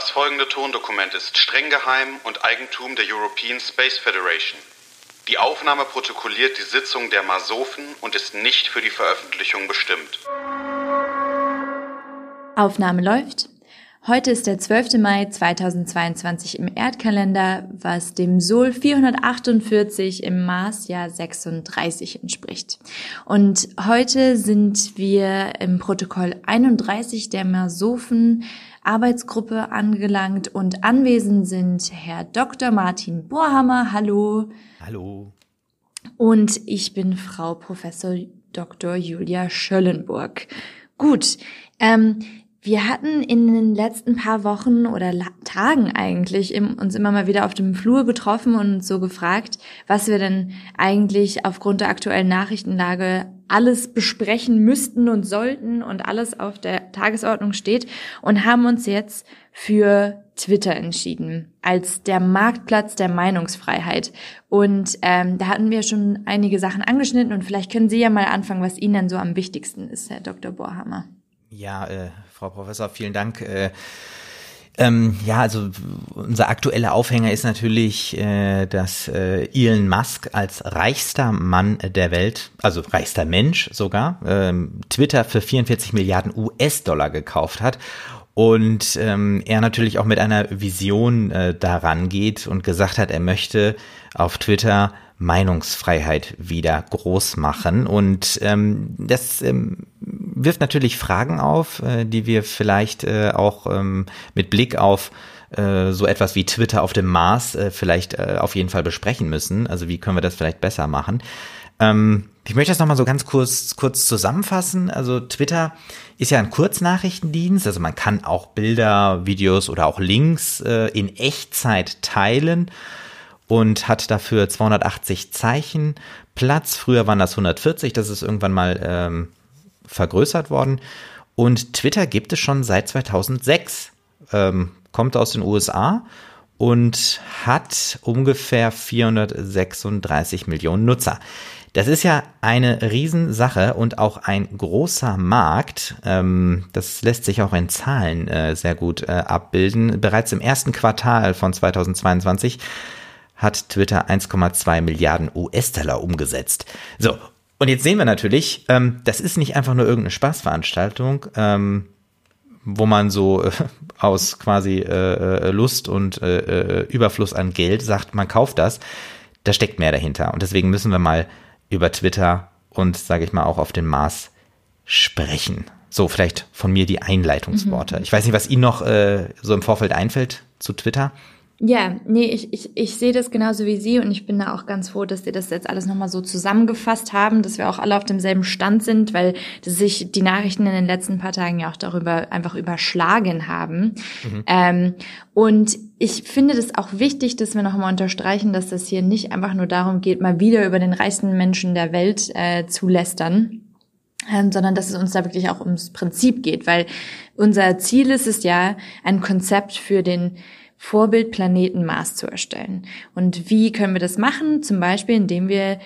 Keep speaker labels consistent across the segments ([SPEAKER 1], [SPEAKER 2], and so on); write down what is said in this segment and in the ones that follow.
[SPEAKER 1] Das folgende Tondokument ist streng geheim und Eigentum der European Space Federation. Die Aufnahme protokolliert die Sitzung der Masofen und ist nicht für die Veröffentlichung bestimmt.
[SPEAKER 2] Aufnahme läuft. Heute ist der 12. Mai 2022 im Erdkalender, was dem Sol 448 im Marsjahr 36 entspricht. Und heute sind wir im Protokoll 31 der Masophen Arbeitsgruppe angelangt und anwesend sind Herr Dr. Martin Bohrhammer. Hallo.
[SPEAKER 3] Hallo.
[SPEAKER 2] Und ich bin Frau Professor Dr. Julia Schöllenburg. Gut, ähm, wir hatten in den letzten paar Wochen oder Tagen eigentlich uns immer mal wieder auf dem Flur getroffen und uns so gefragt, was wir denn eigentlich aufgrund der aktuellen Nachrichtenlage alles besprechen müssten und sollten und alles auf der Tagesordnung steht und haben uns jetzt für Twitter entschieden als der Marktplatz der Meinungsfreiheit. Und ähm, da hatten wir schon einige Sachen angeschnitten und vielleicht können Sie ja mal anfangen, was Ihnen denn so am wichtigsten ist, Herr Dr. Bohrhammer.
[SPEAKER 3] Ja, äh, Frau Professor, vielen Dank. Äh, ähm, ja, also unser aktueller Aufhänger ist natürlich, äh, dass äh, Elon Musk als reichster Mann der Welt, also reichster Mensch sogar, ähm, Twitter für 44 Milliarden US-Dollar gekauft hat und ähm, er natürlich auch mit einer Vision äh, daran geht und gesagt hat, er möchte auf Twitter Meinungsfreiheit wieder groß machen. Und ähm, das ähm, wirft natürlich Fragen auf, äh, die wir vielleicht äh, auch ähm, mit Blick auf äh, so etwas wie Twitter auf dem Mars äh, vielleicht äh, auf jeden Fall besprechen müssen. Also wie können wir das vielleicht besser machen? Ähm, ich möchte das nochmal so ganz kurz, kurz zusammenfassen. Also Twitter ist ja ein Kurznachrichtendienst, also man kann auch Bilder, Videos oder auch Links in Echtzeit teilen und hat dafür 280 Zeichen Platz. Früher waren das 140, das ist irgendwann mal ähm, vergrößert worden. Und Twitter gibt es schon seit 2006, ähm, kommt aus den USA und hat ungefähr 436 Millionen Nutzer. Das ist ja eine Riesensache und auch ein großer Markt. Ähm, das lässt sich auch in Zahlen äh, sehr gut äh, abbilden. Bereits im ersten Quartal von 2022 hat Twitter 1,2 Milliarden US-Dollar umgesetzt. So, und jetzt sehen wir natürlich, ähm, das ist nicht einfach nur irgendeine Spaßveranstaltung, ähm, wo man so äh, aus quasi äh, äh Lust und äh, äh, Überfluss an Geld sagt, man kauft das. Da steckt mehr dahinter. Und deswegen müssen wir mal über Twitter und, sage ich mal, auch auf den Mars sprechen. So, vielleicht von mir die Einleitungsworte. Mhm. Ich weiß nicht, was Ihnen noch äh, so im Vorfeld einfällt zu Twitter.
[SPEAKER 2] Ja, nee, ich, ich, ich sehe das genauso wie Sie und ich bin da auch ganz froh, dass Sie das jetzt alles nochmal so zusammengefasst haben, dass wir auch alle auf demselben Stand sind, weil sich die Nachrichten in den letzten paar Tagen ja auch darüber einfach überschlagen haben. Mhm. Ähm, und ich finde das auch wichtig, dass wir nochmal unterstreichen, dass das hier nicht einfach nur darum geht, mal wieder über den reichsten Menschen der Welt äh, zu lästern, ähm, sondern dass es uns da wirklich auch ums Prinzip geht, weil unser Ziel ist es ja, ein Konzept für den Vorbildplaneten Mars zu erstellen. Und wie können wir das machen? Zum Beispiel, indem wir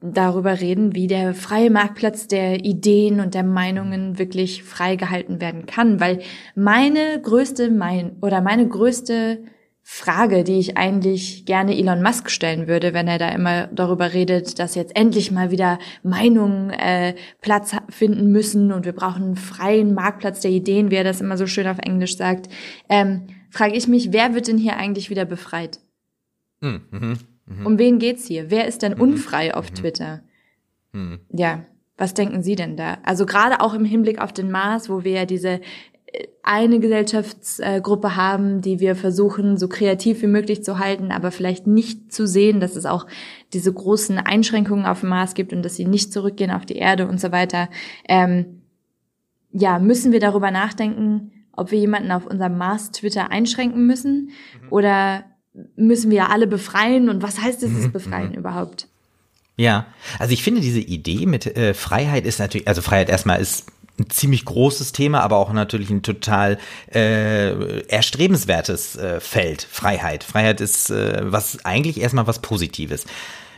[SPEAKER 2] darüber reden, wie der freie Marktplatz der Ideen und der Meinungen wirklich frei gehalten werden kann, weil meine größte mein oder meine größte Frage, die ich eigentlich gerne Elon Musk stellen würde, wenn er da immer darüber redet, dass jetzt endlich mal wieder Meinungen äh, Platz finden müssen und wir brauchen einen freien Marktplatz der Ideen, wie er das immer so schön auf Englisch sagt. Ähm, frage ich mich, wer wird denn hier eigentlich wieder befreit? Mhm, mh, mh. Um wen geht's hier? Wer ist denn mhm, unfrei auf mhm. Twitter? Mhm. Ja, was denken Sie denn da? Also gerade auch im Hinblick auf den Mars, wo wir ja diese äh, eine Gesellschaftsgruppe haben, die wir versuchen, so kreativ wie möglich zu halten, aber vielleicht nicht zu sehen, dass es auch diese großen Einschränkungen auf dem Mars gibt und dass sie nicht zurückgehen auf die Erde und so weiter. Ähm, ja, müssen wir darüber nachdenken, ob wir jemanden auf unserem Mars-Twitter einschränken müssen mhm. oder müssen wir alle befreien und was heißt dieses mhm. Befreien mhm. überhaupt?
[SPEAKER 3] Ja, also ich finde diese Idee mit äh, Freiheit ist natürlich, also Freiheit erstmal ist ein ziemlich großes Thema, aber auch natürlich ein total äh, erstrebenswertes äh, Feld. Freiheit. Freiheit ist äh, was eigentlich erstmal was Positives.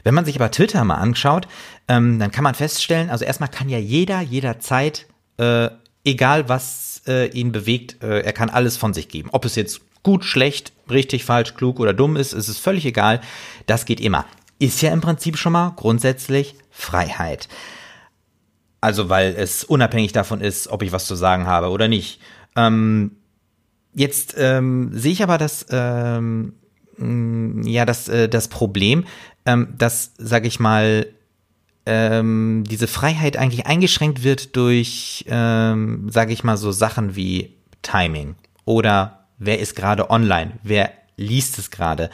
[SPEAKER 3] Wenn man sich aber Twitter mal anschaut, ähm, dann kann man feststellen, also erstmal kann ja jeder jederzeit, äh, egal was äh, ihn bewegt, äh, er kann alles von sich geben. Ob es jetzt gut, schlecht, richtig, falsch, klug oder dumm ist, ist es völlig egal. Das geht immer. Ist ja im Prinzip schon mal grundsätzlich Freiheit. Also weil es unabhängig davon ist, ob ich was zu sagen habe oder nicht. Ähm, jetzt ähm, sehe ich aber das, ähm, ja, das, äh, das Problem, ähm, dass, sage ich mal, ähm, diese Freiheit eigentlich eingeschränkt wird durch, ähm, sage ich mal, so Sachen wie Timing oder wer ist gerade online, wer liest es gerade.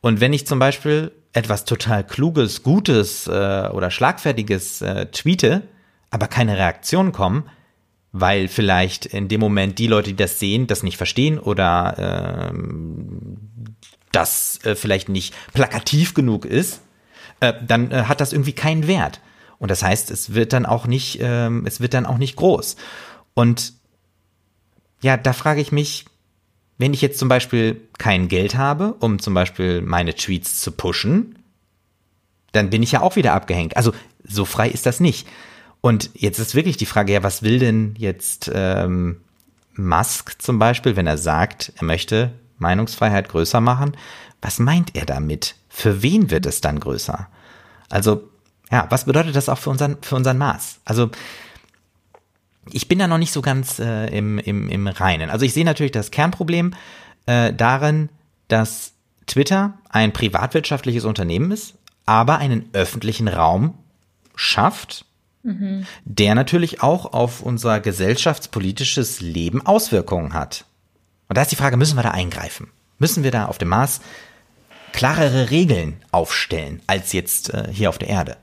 [SPEAKER 3] Und wenn ich zum Beispiel etwas total Kluges, Gutes äh, oder Schlagfertiges äh, tweete, aber keine Reaktion kommen, weil vielleicht in dem Moment die Leute, die das sehen, das nicht verstehen oder ähm, das äh, vielleicht nicht plakativ genug ist, äh, dann äh, hat das irgendwie keinen Wert. Und das heißt, es wird dann auch nicht, ähm, es wird dann auch nicht groß. Und ja, da frage ich mich, wenn ich jetzt zum Beispiel kein Geld habe, um zum Beispiel meine Tweets zu pushen, dann bin ich ja auch wieder abgehängt. Also so frei ist das nicht. Und jetzt ist wirklich die Frage, ja, was will denn jetzt ähm, Musk zum Beispiel, wenn er sagt, er möchte Meinungsfreiheit größer machen? Was meint er damit? Für wen wird es dann größer? Also, ja, was bedeutet das auch für unseren, für unseren Maß? Also, ich bin da noch nicht so ganz äh, im, im, im Reinen. Also ich sehe natürlich das Kernproblem äh, darin, dass Twitter ein privatwirtschaftliches Unternehmen ist, aber einen öffentlichen Raum schafft, mhm. der natürlich auch auf unser gesellschaftspolitisches Leben Auswirkungen hat. Und da ist die Frage, müssen wir da eingreifen? Müssen wir da auf dem Mars klarere Regeln aufstellen als jetzt äh, hier auf der Erde?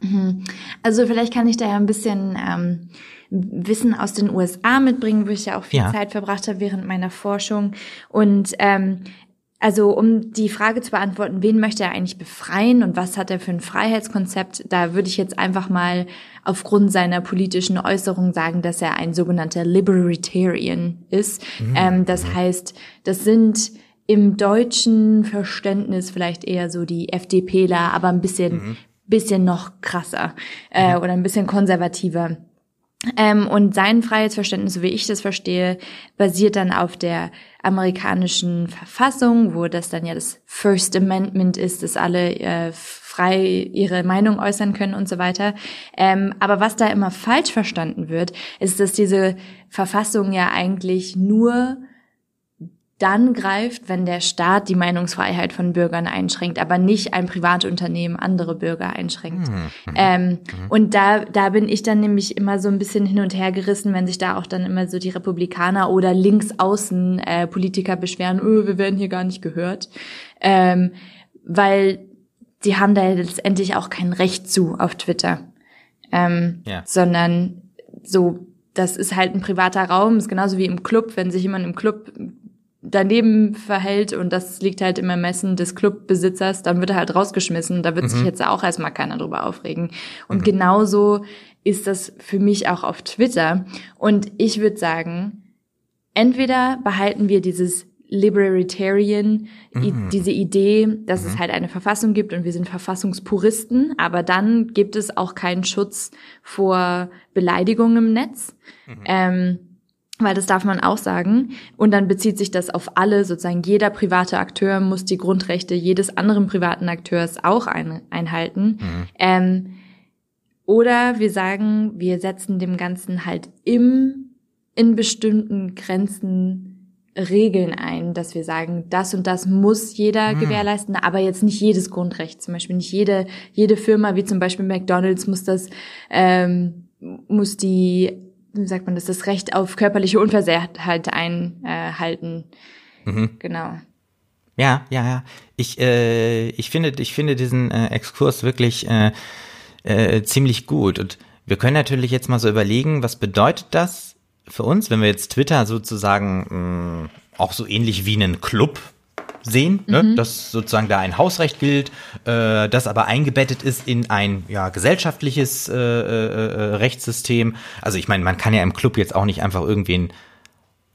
[SPEAKER 2] Mhm. Also vielleicht kann ich da ja ein bisschen ähm, Wissen aus den USA mitbringen, wo ich ja auch viel ja. Zeit verbracht habe während meiner Forschung. Und ähm, also um die Frage zu beantworten, wen möchte er eigentlich befreien und was hat er für ein Freiheitskonzept, da würde ich jetzt einfach mal aufgrund seiner politischen Äußerung sagen, dass er ein sogenannter Libertarian ist. Mhm. Ähm, das mhm. heißt, das sind im deutschen Verständnis vielleicht eher so die FDPler, aber ein bisschen, mhm. bisschen noch krasser äh, mhm. oder ein bisschen konservativer. Ähm, und sein Freiheitsverständnis, so wie ich das verstehe, basiert dann auf der amerikanischen Verfassung, wo das dann ja das First Amendment ist, dass alle äh, frei ihre Meinung äußern können und so weiter. Ähm, aber was da immer falsch verstanden wird, ist, dass diese Verfassung ja eigentlich nur dann greift, wenn der Staat die Meinungsfreiheit von Bürgern einschränkt, aber nicht ein Privatunternehmen andere Bürger einschränkt. Mhm. Ähm, mhm. Und da, da bin ich dann nämlich immer so ein bisschen hin und her gerissen, wenn sich da auch dann immer so die Republikaner oder linksaußen äh, Politiker beschweren, öh, wir werden hier gar nicht gehört. Ähm, weil die haben da letztendlich auch kein Recht zu auf Twitter. Ähm, ja. Sondern so, das ist halt ein privater Raum, ist genauso wie im Club, wenn sich jemand im Club daneben verhält und das liegt halt im Ermessen des Clubbesitzers, dann wird er halt rausgeschmissen. Da wird mhm. sich jetzt auch erstmal keiner drüber aufregen. Und mhm. genauso ist das für mich auch auf Twitter. Und ich würde sagen, entweder behalten wir dieses Libertarian, mhm. diese Idee, dass mhm. es halt eine Verfassung gibt und wir sind Verfassungspuristen, aber dann gibt es auch keinen Schutz vor Beleidigungen im Netz. Mhm. Ähm, weil das darf man auch sagen. Und dann bezieht sich das auf alle, sozusagen jeder private Akteur muss die Grundrechte jedes anderen privaten Akteurs auch ein, einhalten. Mhm. Ähm, oder wir sagen, wir setzen dem Ganzen halt im, in bestimmten Grenzen Regeln ein, dass wir sagen, das und das muss jeder mhm. gewährleisten, aber jetzt nicht jedes Grundrecht. Zum Beispiel nicht jede, jede Firma, wie zum Beispiel McDonalds, muss das, ähm, muss die wie sagt man das, das Recht auf körperliche Unversehrtheit einhalten. Mhm. Genau.
[SPEAKER 3] Ja, ja, ja. Ich, äh, ich finde, ich finde diesen äh, Exkurs wirklich äh, äh, ziemlich gut. Und wir können natürlich jetzt mal so überlegen, was bedeutet das für uns, wenn wir jetzt Twitter sozusagen mh, auch so ähnlich wie einen Club sehen, ne? mhm. dass sozusagen da ein Hausrecht gilt, äh, das aber eingebettet ist in ein ja, gesellschaftliches äh, äh, äh, Rechtssystem. Also ich meine, man kann ja im Club jetzt auch nicht einfach irgendwen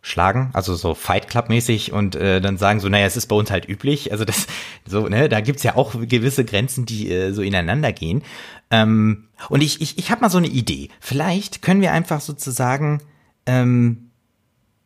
[SPEAKER 3] schlagen, also so Fight Club mäßig und äh, dann sagen so, naja, es ist bei uns halt üblich. Also das, so, ne, da gibt's ja auch gewisse Grenzen, die äh, so ineinander gehen. Ähm, und ich, ich, ich habe mal so eine Idee. Vielleicht können wir einfach sozusagen ähm,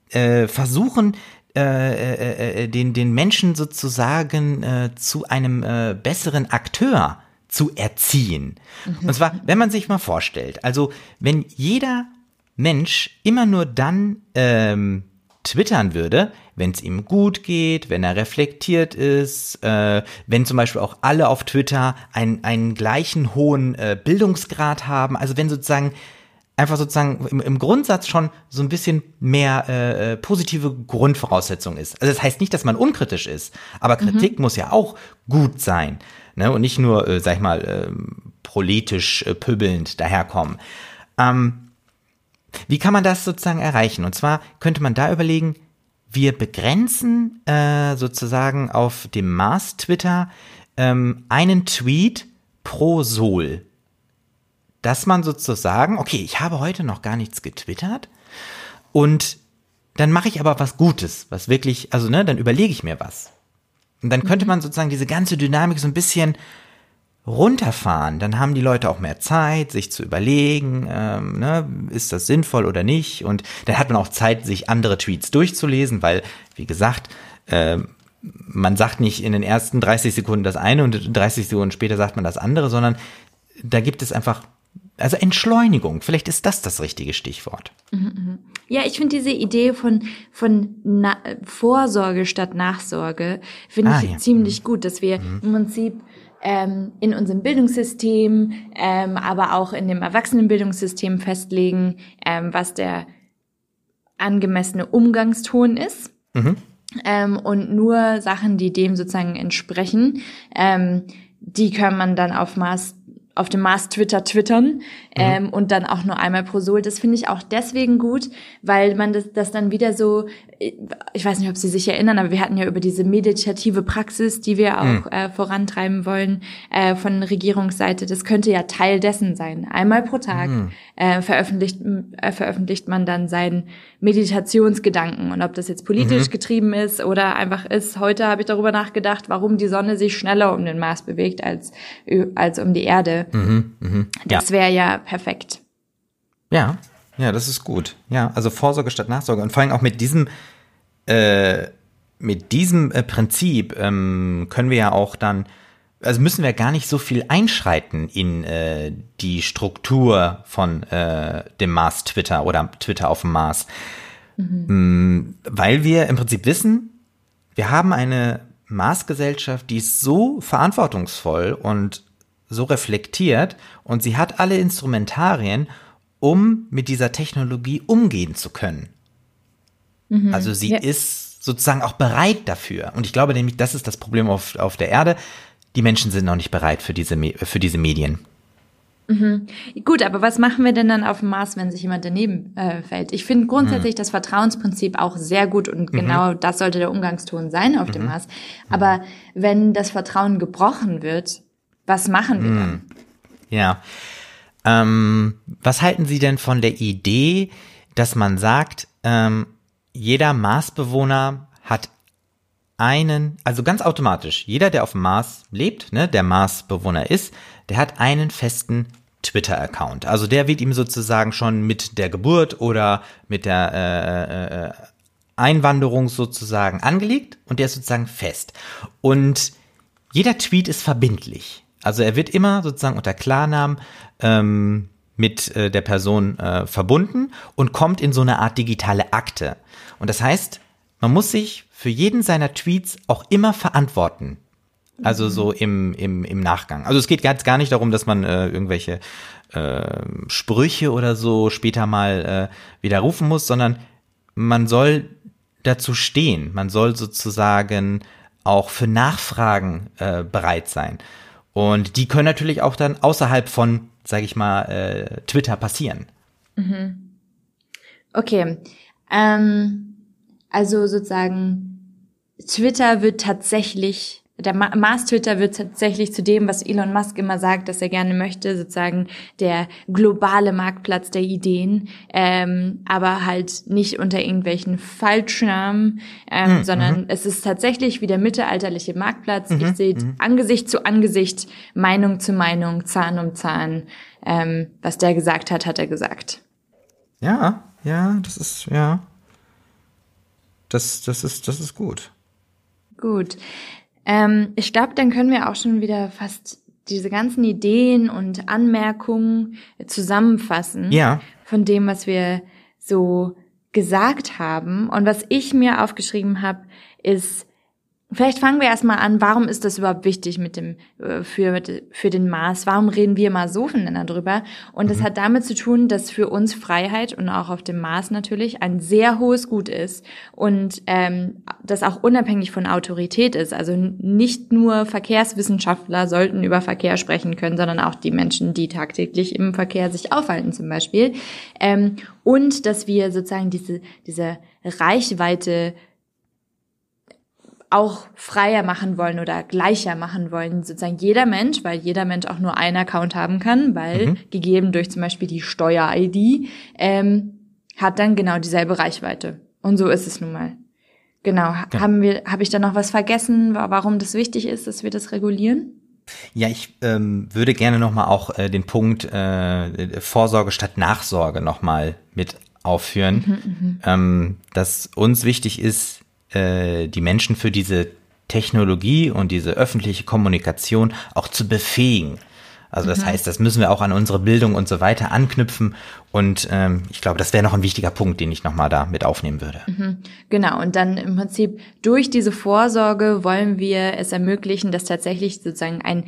[SPEAKER 3] äh, versuchen, äh, äh, äh, den, den Menschen sozusagen äh, zu einem äh, besseren Akteur zu erziehen. Mhm. Und zwar, wenn man sich mal vorstellt, also wenn jeder Mensch immer nur dann ähm, twittern würde, wenn es ihm gut geht, wenn er reflektiert ist, äh, wenn zum Beispiel auch alle auf Twitter einen, einen gleichen hohen äh, Bildungsgrad haben, also wenn sozusagen einfach sozusagen im, im Grundsatz schon so ein bisschen mehr äh, äh positive Grundvoraussetzung ist. Also das heißt nicht, dass man unkritisch ist, aber Kritik mhm. muss ja auch gut sein ne? und nicht nur, äh, sag ich mal, äh, politisch äh, pöbelnd daherkommen. Ähm, wie kann man das sozusagen erreichen? Und zwar könnte man da überlegen, wir begrenzen äh, sozusagen auf dem Mars Twitter ähm, einen Tweet pro Sol. Dass man sozusagen, okay, ich habe heute noch gar nichts getwittert und dann mache ich aber was Gutes, was wirklich, also ne, dann überlege ich mir was. Und dann könnte mhm. man sozusagen diese ganze Dynamik so ein bisschen runterfahren, dann haben die Leute auch mehr Zeit, sich zu überlegen, ähm, ne, ist das sinnvoll oder nicht. Und dann hat man auch Zeit, sich andere Tweets durchzulesen, weil, wie gesagt, äh, man sagt nicht in den ersten 30 Sekunden das eine und 30 Sekunden später sagt man das andere, sondern da gibt es einfach, also Entschleunigung, vielleicht ist das das richtige Stichwort.
[SPEAKER 2] Ja, ich finde diese Idee von, von Na Vorsorge statt Nachsorge, finde ah, ich ja. ziemlich mhm. gut, dass wir mhm. im Prinzip ähm, in unserem Bildungssystem, ähm, aber auch in dem Erwachsenenbildungssystem festlegen, ähm, was der angemessene Umgangston ist. Mhm. Ähm, und nur Sachen, die dem sozusagen entsprechen, ähm, die kann man dann auf Maß auf dem Mars Twitter twittern mhm. ähm, und dann auch nur einmal pro Sol. Das finde ich auch deswegen gut, weil man das, das dann wieder so, ich weiß nicht, ob Sie sich erinnern, aber wir hatten ja über diese meditative Praxis, die wir auch mhm. äh, vorantreiben wollen äh, von Regierungsseite. Das könnte ja Teil dessen sein. Einmal pro Tag mhm. äh, veröffentlicht, äh, veröffentlicht man dann seinen Meditationsgedanken und ob das jetzt politisch mhm. getrieben ist oder einfach ist. Heute habe ich darüber nachgedacht, warum die Sonne sich schneller um den Mars bewegt als als um die Erde Mhm, mh. Das wäre ja perfekt.
[SPEAKER 3] Ja, ja, das ist gut. Ja, also Vorsorge statt Nachsorge und vor allem auch mit diesem äh, mit diesem äh, Prinzip ähm, können wir ja auch dann, also müssen wir gar nicht so viel einschreiten in äh, die Struktur von äh, dem Mars Twitter oder Twitter auf dem Mars, mhm. Mm, weil wir im Prinzip wissen, wir haben eine Maßgesellschaft, die ist so verantwortungsvoll und so reflektiert und sie hat alle Instrumentarien, um mit dieser Technologie umgehen zu können. Mhm. Also sie ja. ist sozusagen auch bereit dafür. Und ich glaube nämlich, das ist das Problem auf, auf der Erde. Die Menschen sind noch nicht bereit für diese, für diese Medien.
[SPEAKER 2] Mhm. Gut, aber was machen wir denn dann auf dem Mars, wenn sich jemand daneben äh, fällt? Ich finde grundsätzlich mhm. das Vertrauensprinzip auch sehr gut und mhm. genau das sollte der Umgangston sein auf dem mhm. Mars. Aber wenn das Vertrauen gebrochen wird, was machen wir dann? Hm.
[SPEAKER 3] Ja. Ähm, was halten Sie denn von der Idee, dass man sagt, ähm, jeder Marsbewohner hat einen, also ganz automatisch, jeder, der auf dem Mars lebt, ne, der Marsbewohner ist, der hat einen festen Twitter-Account. Also der wird ihm sozusagen schon mit der Geburt oder mit der äh, äh, Einwanderung sozusagen angelegt und der ist sozusagen fest. Und jeder Tweet ist verbindlich. Also er wird immer sozusagen unter Klarnamen ähm, mit äh, der Person äh, verbunden und kommt in so eine Art digitale Akte. Und das heißt, man muss sich für jeden seiner Tweets auch immer verantworten. Also so im, im, im Nachgang. Also es geht ganz gar nicht darum, dass man äh, irgendwelche äh, Sprüche oder so später mal äh, widerrufen muss, sondern man soll dazu stehen. Man soll sozusagen auch für Nachfragen äh, bereit sein. Und die können natürlich auch dann außerhalb von, sage ich mal, äh, Twitter passieren. Mhm.
[SPEAKER 2] Okay. Ähm, also sozusagen, Twitter wird tatsächlich der Mars Twitter wird tatsächlich zu dem, was Elon Musk immer sagt, dass er gerne möchte, sozusagen der globale Marktplatz der Ideen, ähm, aber halt nicht unter irgendwelchen Fallschirmen, ähm, mhm. sondern es ist tatsächlich wie der mittelalterliche Marktplatz. Mhm. Ich sehe mhm. Angesicht zu Angesicht, Meinung zu Meinung, Zahn um Zahn. Ähm, was der gesagt hat, hat er gesagt.
[SPEAKER 3] Ja, ja, das ist, ja. das, das, ist, das ist gut.
[SPEAKER 2] Gut. Ähm, ich glaube, dann können wir auch schon wieder fast diese ganzen Ideen und Anmerkungen zusammenfassen.
[SPEAKER 3] Ja.
[SPEAKER 2] Von dem, was wir so gesagt haben. Und was ich mir aufgeschrieben habe, ist, Vielleicht fangen wir erstmal an, warum ist das überhaupt wichtig mit dem, äh, für, für den Mars? Warum reden wir Masofen denn darüber? Und das mhm. hat damit zu tun, dass für uns Freiheit und auch auf dem Mars natürlich ein sehr hohes Gut ist und ähm, das auch unabhängig von Autorität ist. Also nicht nur Verkehrswissenschaftler sollten über Verkehr sprechen können, sondern auch die Menschen, die tagtäglich im Verkehr sich aufhalten zum Beispiel. Ähm, und dass wir sozusagen diese, diese Reichweite auch freier machen wollen oder gleicher machen wollen. Sozusagen jeder Mensch, weil jeder Mensch auch nur einen Account haben kann, weil mhm. gegeben durch zum Beispiel die Steuer-ID, ähm, hat dann genau dieselbe Reichweite. Und so ist es nun mal. Genau. Ja. Haben wir, habe ich da noch was vergessen, warum das wichtig ist, dass wir das regulieren?
[SPEAKER 3] Ja, ich ähm, würde gerne nochmal auch äh, den Punkt äh, Vorsorge statt Nachsorge nochmal mit aufführen, mhm, mhm, ähm, dass uns wichtig ist, äh, die Menschen für diese Technologie und diese öffentliche Kommunikation auch zu befähigen. Also das mhm. heißt, das müssen wir auch an unsere Bildung und so weiter anknüpfen. Und ähm, ich glaube, das wäre noch ein wichtiger Punkt, den ich nochmal da mit aufnehmen würde.
[SPEAKER 2] Mhm. Genau, und dann im Prinzip durch diese Vorsorge wollen wir es ermöglichen, dass tatsächlich sozusagen ein,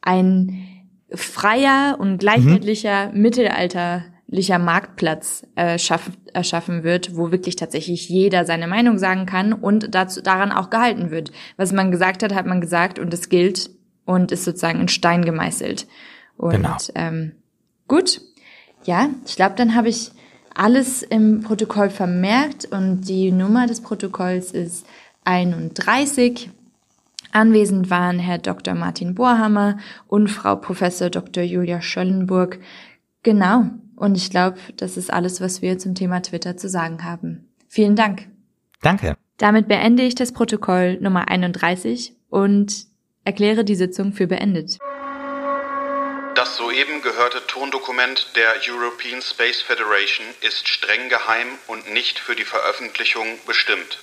[SPEAKER 2] ein freier und gleichheitlicher mhm. Mittelalter licher Marktplatz äh, schaff, erschaffen wird, wo wirklich tatsächlich jeder seine Meinung sagen kann und dazu, daran auch gehalten wird. Was man gesagt hat, hat man gesagt und es gilt und ist sozusagen in Stein gemeißelt. Und genau. ähm, gut, ja, ich glaube, dann habe ich alles im Protokoll vermerkt und die Nummer des Protokolls ist 31. Anwesend waren Herr Dr. Martin Bohrhammer und Frau Professor Dr. Julia Schöllenburg. Genau. Und ich glaube, das ist alles, was wir zum Thema Twitter zu sagen haben. Vielen Dank.
[SPEAKER 3] Danke.
[SPEAKER 2] Damit beende ich das Protokoll Nummer 31 und erkläre die Sitzung für beendet.
[SPEAKER 1] Das soeben gehörte Tondokument der European Space Federation ist streng geheim und nicht für die Veröffentlichung bestimmt.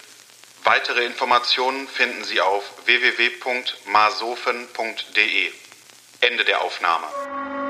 [SPEAKER 1] Weitere Informationen finden Sie auf www.masofen.de. Ende der Aufnahme.